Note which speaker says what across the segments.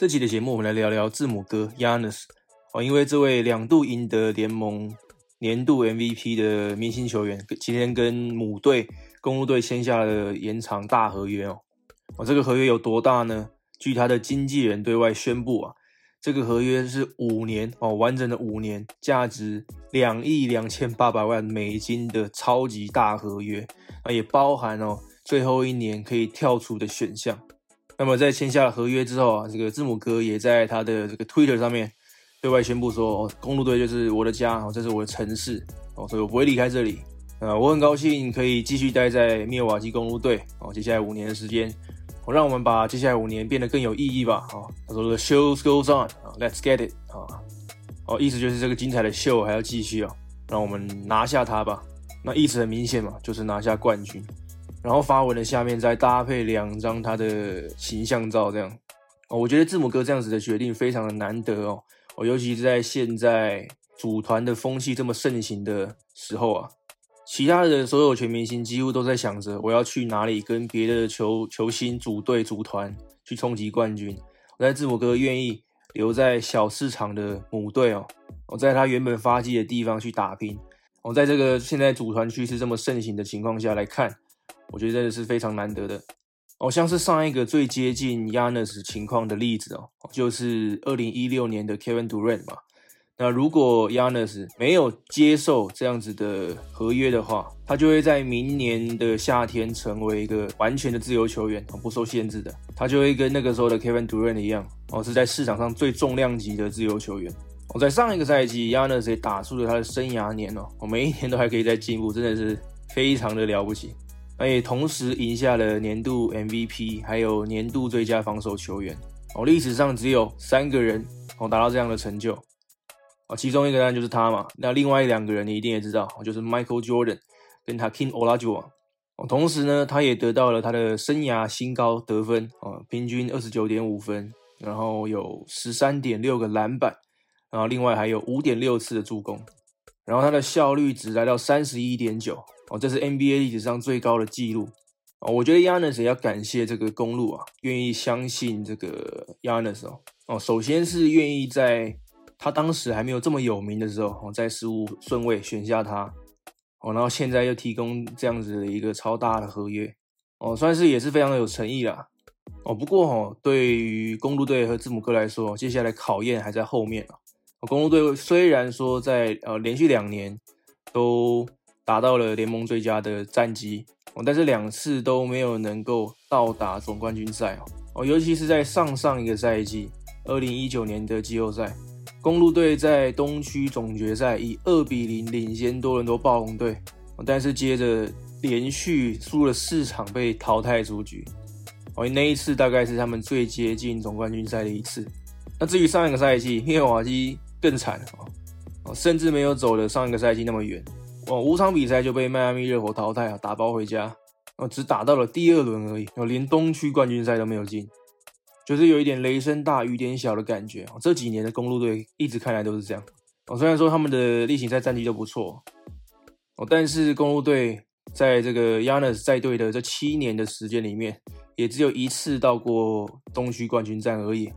Speaker 1: 这期的节目，我们来聊聊字母哥 Yanis 哦，因为这位两度赢得联盟年度 MVP 的明星球员，今天跟母队公路队签下了延长大合约哦。哦，这个合约有多大呢？据他的经纪人对外宣布啊，这个合约是五年哦，完整的五年，价值两亿两千八百万美金的超级大合约啊，也包含哦最后一年可以跳出的选项。那么在签下了合约之后啊，这个字母哥也在他的这个 Twitter 上面对外宣布说：“，公路队就是我的家哦，这是我的城市哦，所以我不会离开这里。呃，我很高兴可以继续待在密尔瓦基公路队哦，接下来五年的时间，我让我们把接下来五年变得更有意义吧。哦，他说 The show goes on 啊，Let's get it 啊，哦，意思就是这个精彩的秀还要继续哦，让我们拿下它吧。那意思很明显嘛，就是拿下冠军。”然后发文的下面再搭配两张他的形象照，这样。哦，我觉得字母哥这样子的决定非常的难得哦，哦，尤其是在现在组团的风气这么盛行的时候啊，其他的所有全明星几乎都在想着我要去哪里跟别的球球星组队组团去冲击冠军，但字母哥愿意留在小市场的母队哦，我在他原本发迹的地方去打拼，我在这个现在组团趋势这么盛行的情况下来看。我觉得真的是非常难得的哦，像是上一个最接近 Yanis 情况的例子哦，就是二零一六年的 Kevin Durant 嘛。那如果 Yanis 没有接受这样子的合约的话，他就会在明年的夏天成为一个完全的自由球员，不受限制的。他就会跟那个时候的 Kevin Durant 一样哦，是在市场上最重量级的自由球员。我在上一个赛季，Yanis 也打出了他的生涯年哦，我每一年都还可以再进步，真的是非常的了不起。那也同时赢下了年度 MVP，还有年度最佳防守球员哦。历史上只有三个人哦达到这样的成就哦，其中一个当然就是他嘛。那另外两个人你一定也知道，就是 Michael Jordan 跟他 King Olajuwon 哦。同时呢，他也得到了他的生涯新高得分哦，平均二十九点五分，然后有十三点六个篮板，然后另外还有五点六次的助攻，然后他的效率值来到三十一点九。哦，这是 NBA 历史上最高的纪录哦。我觉得 Yanis 要感谢这个公路啊，愿意相信这个 Yanis 哦。哦，首先是愿意在他当时还没有这么有名的时候，哦，在十五顺位选下他哦，然后现在又提供这样子的一个超大的合约哦，算是也是非常有诚意啦。哦，不过哦，对于公路队和字母哥来说，接下来考验还在后面啊。公路队虽然说在呃连续两年都达到了联盟最佳的战绩哦，但是两次都没有能够到达总冠军赛哦哦，尤其是在上上一个赛季，二零一九年的季后赛，公路队在东区总决赛以二比零领先多伦多暴龙队，但是接着连续输了四场被淘汰出局哦，那一次大概是他们最接近总冠军赛的一次。那至于上一个赛季，密尔瓦基更惨哦，甚至没有走的上一个赛季那么远。哦，五场比赛就被迈阿密热火淘汰啊，打包回家。哦，只打到了第二轮而已，哦，连东区冠军赛都没有进，就是有一点雷声大雨点小的感觉。这几年的公路队一直看来都是这样。哦，虽然说他们的例行赛战绩都不错，哦，但是公路队在这个 Yanis 在队的这七年的时间里面，也只有一次到过东区冠军战而已，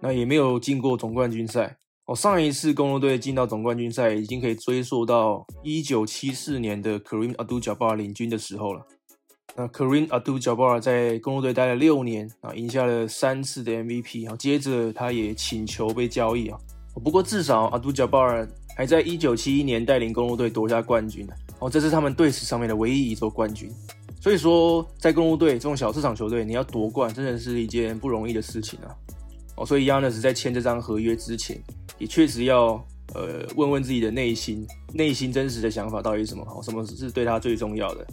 Speaker 1: 那也没有进过总冠军赛。哦，上一次公路队进到总冠军赛，已经可以追溯到一九七四年的 Kareem Abdul-Jabbar 领军的时候了。那 Kareem Abdul-Jabbar 在公路队待了六年啊，赢下了三次的 MVP 啊，接着他也请求被交易啊。不过至少 Abdul-Jabbar 还在一九七一年带领公路队夺下冠军哦，这是他们队史上面的唯一一座冠军。所以说，在公路队这种小市场球队，你要夺冠，真的是一件不容易的事情啊。哦，所以 Yanis 在签这张合约之前。也确实要呃问问自己的内心，内心真实的想法到底是什么？什么是对他最重要的？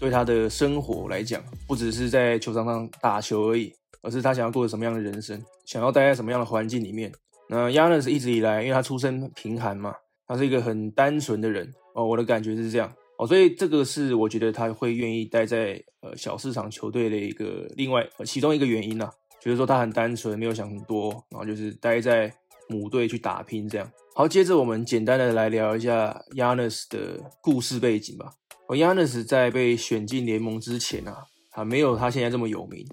Speaker 1: 对他的生活来讲，不只是在球场上打球而已，而是他想要过什么样的人生，想要待在什么样的环境里面。那 y a n s 一直以来，因为他出身贫寒嘛，他是一个很单纯的人哦，我的感觉是这样哦，所以这个是我觉得他会愿意待在呃小市场球队的一个另外其中一个原因呐，就是说他很单纯，没有想很多，然后就是待在。母队去打拼，这样好。接着我们简单的来聊一下 Yanis 的故事背景吧。哦，Yanis 在被选进联盟之前啊，他没有他现在这么有名。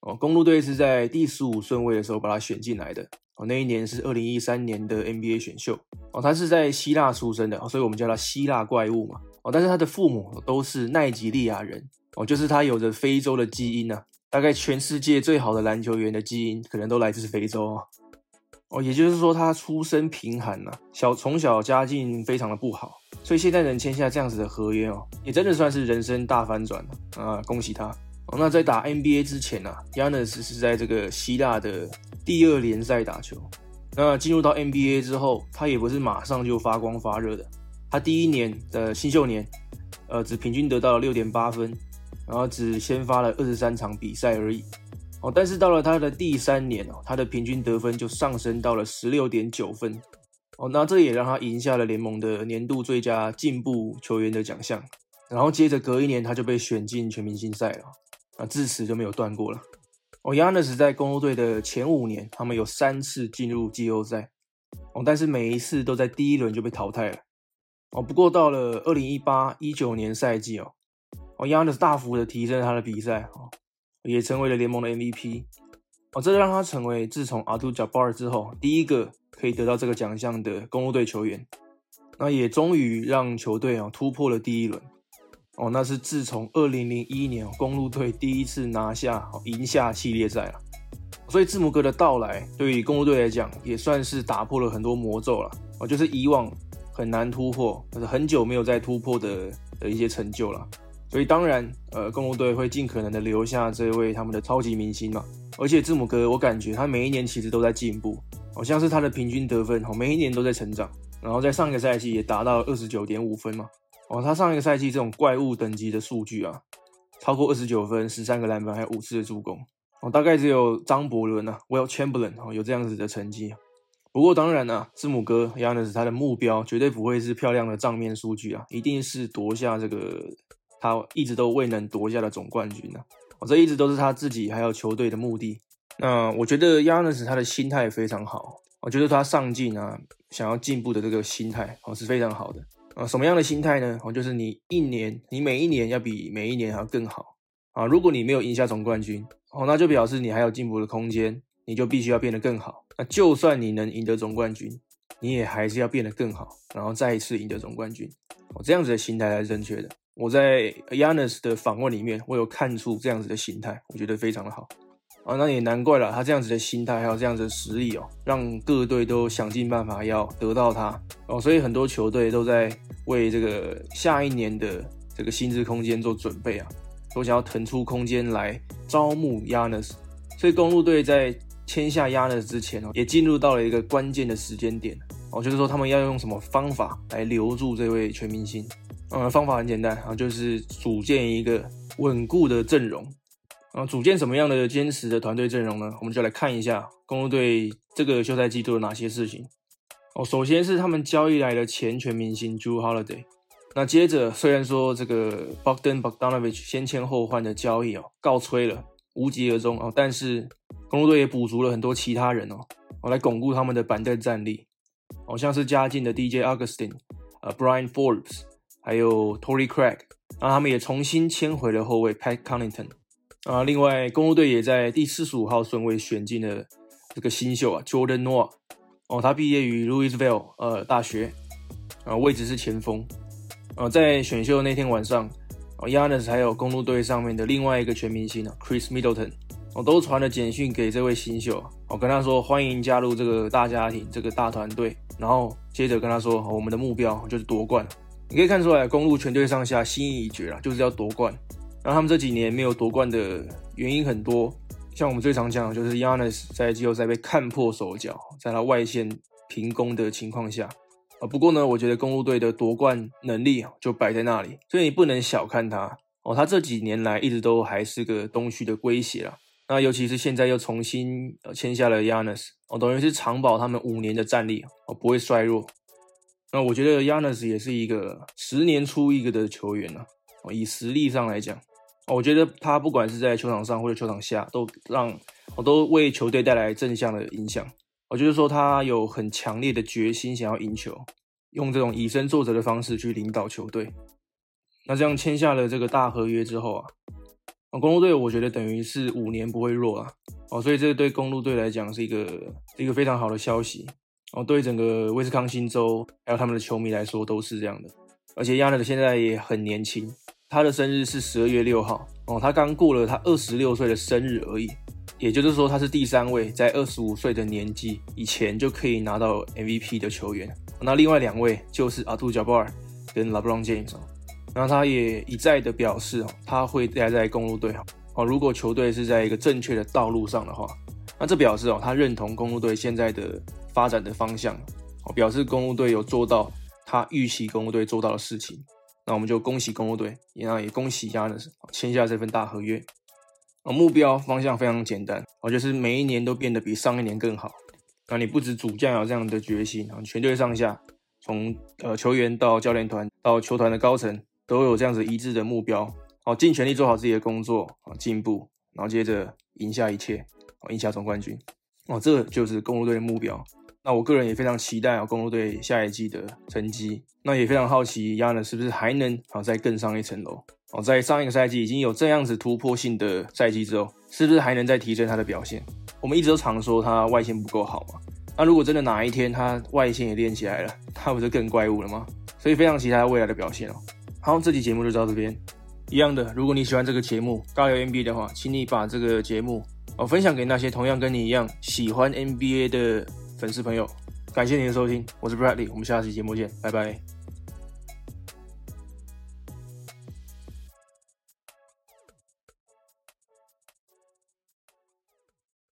Speaker 1: 哦，公路队是在第十五顺位的时候把他选进来的。哦，那一年是二零一三年的 NBA 选秀。哦，他是在希腊出生的，所以我们叫他希腊怪物嘛。哦，但是他的父母都是奈及利亚人。哦，就是他有着非洲的基因呐。大概全世界最好的篮球员的基因可能都来自非洲。哦，哦也就是说他出身贫寒呐，小从小家境非常的不好，所以现在能签下这样子的合约哦，也真的算是人生大翻转了啊！恭喜他哦。那在打 NBA 之前呢，Yanis 是在这个希腊的第二联赛打球。那进入到 NBA 之后，他也不是马上就发光发热的，他第一年的新秀年，呃，只平均得到了六点八分，然后只先发了二十三场比赛而已。哦，但是到了他的第三年哦，他的平均得分就上升到了十六点九分。哦，那这也让他赢下了联盟的年度最佳进步球员的奖项。然后接着隔一年，他就被选进全明星赛了。啊，自此就没有断过了。哦，Yanis 在公路队的前五年，他们有三次进入季后赛。哦，但是每一次都在第一轮就被淘汰了。哦，不过到了二零一八一九年赛季哦，哦，Yanis 大幅的提升他的比赛哦。也成为了联盟的 MVP 哦，这让他成为自从阿杜贾巴尔之后第一个可以得到这个奖项的公路队球员。那也终于让球队啊突破了第一轮哦，那是自从二零零一年公路队第一次拿下赢下系列赛了。所以字母哥的到来对于公路队来讲也算是打破了很多魔咒了哦，就是以往很难突破，或者很久没有再突破的的一些成就了。所以当然，呃，公路队会尽可能的留下这位他们的超级明星嘛。而且字母哥，我感觉他每一年其实都在进步，好像是他的平均得分，哦，每一年都在成长。然后在上一个赛季也达到二十九点五分嘛。哦，他上一个赛季这种怪物等级的数据啊，超过二十九分、十三个篮板，还有五次的助攻。哦，大概只有张伯伦啊，Will Chamberlain 哦，有这样子的成绩。不过当然啊，字母哥 Yanis 他的目标绝对不会是漂亮的账面数据啊，一定是夺下这个。他一直都未能夺下的总冠军呢，哦，这一直都是他自己还有球队的目的。那我觉得亚纳斯他的心态非常好，我觉得他上进啊，想要进步的这个心态哦是非常好的啊。什么样的心态呢？哦，就是你一年，你每一年要比每一年还要更好啊。如果你没有赢下总冠军，哦，那就表示你还有进步的空间，你就必须要变得更好。那就算你能赢得总冠军，你也还是要变得更好，然后再一次赢得总冠军。哦，这样子的心态才是正确的。我在 Yanis 的访问里面，我有看出这样子的心态，我觉得非常的好啊。那也难怪了，他这样子的心态还有这样子的实力哦，让各队都想尽办法要得到他哦。所以很多球队都在为这个下一年的这个薪资空间做准备啊，都想要腾出空间来招募 Yanis。所以公路队在签下 Yanis 之前哦，也进入到了一个关键的时间点哦，就是说他们要用什么方法来留住这位全明星。呃，方法很简单啊，就是组建一个稳固的阵容。啊，组建什么样的坚实的团队阵容呢？我们就来看一下公路队这个休赛季做了哪些事情。哦，首先是他们交易来的前全明星 Jew Holiday。那接着，虽然说这个 Bogdan Bogdanovic 先签后换的交易哦告吹了，无疾而终哦，但是公路队也补足了很多其他人哦，哦来巩固他们的板凳战力。哦，像是加进的 DJ Augustin，呃，Brian Forbes。还有 Tory Craig，那他们也重新签回了后卫 Pat Connaughton，啊，另外公路队也在第四十五号顺位选进了这个新秀啊 Jordan Noah，哦，他毕业于 Louisville 呃大学，啊，位置是前锋，啊，在选秀那天晚上，哦，Yanis 还有公路队上面的另外一个全明星啊 Chris Middleton，哦，都传了简讯给这位新秀，我跟他说欢迎加入这个大家庭，这个大团队，然后接着跟他说我们的目标就是夺冠。你可以看出来，公路全队上下心意已决了，就是要夺冠。然后他们这几年没有夺冠的原因很多，像我们最常讲的就是 Yanis 在季后赛被看破手脚，在他外线平攻的情况下。啊，不过呢，我觉得公路队的夺冠能力就摆在那里，所以你不能小看他哦。他这几年来一直都还是个东区的威胁了。那尤其是现在又重新签下了 Yanis，哦，等于是长保他们五年的战力哦，不会衰弱。那我觉得 Yanis 也是一个十年出一个的球员啊。以实力上来讲，我觉得他不管是在球场上或者球场下，都让我都为球队带来正向的影响。我就是说，他有很强烈的决心，想要赢球，用这种以身作则的方式去领导球队。那这样签下了这个大合约之后啊，公路队我觉得等于是五年不会弱啊，哦，所以这对公路队来讲是一个一个非常好的消息，哦，对整个威斯康星州还有他们的球迷来说都是这样的。而且亚纳的现在也很年轻，他的生日是十二月六号，哦，他刚过了他二十六岁的生日而已，也就是说他是第三位在二十五岁的年纪以前就可以拿到 MVP 的球员。那另外两位就是阿杜贾巴尔跟 LeBron James。然后他也一再的表示哦，他会待在公路队哦。如果球队是在一个正确的道路上的话，那这表示哦，他认同公路队现在的发展的方向哦，表示公路队有做到他预期公路队做到的事情。那我们就恭喜公路队，也也恭喜亚纳斯签下这份大合约。哦，目标方向非常简单哦，就是每一年都变得比上一年更好。那你不止主将有这样的决心啊，全队上下从呃球员到教练团到球团的高层。都有这样子一致的目标，好，尽全力做好自己的工作，啊，进步，然后接着赢下一切，哦，赢下总冠军，哦，这就是公路队的目标。那我个人也非常期待啊，公路队下一季的成绩。那也非常好奇，亚呢是不是还能啊再更上一层楼？哦，在上一个赛季已经有这样子突破性的赛季之后，是不是还能再提升他的表现？我们一直都常说他外线不够好嘛。那如果真的哪一天他外线也练起来了，他不是更怪物了吗？所以非常期待他未来的表现哦。好，这期节目就到这边。一样的，如果你喜欢这个节目《高聊 NBA》的话，请你把这个节目哦分享给那些同样跟你一样喜欢 NBA 的粉丝朋友。感谢您的收听，我是 Bradley，我们下期节目见，拜拜。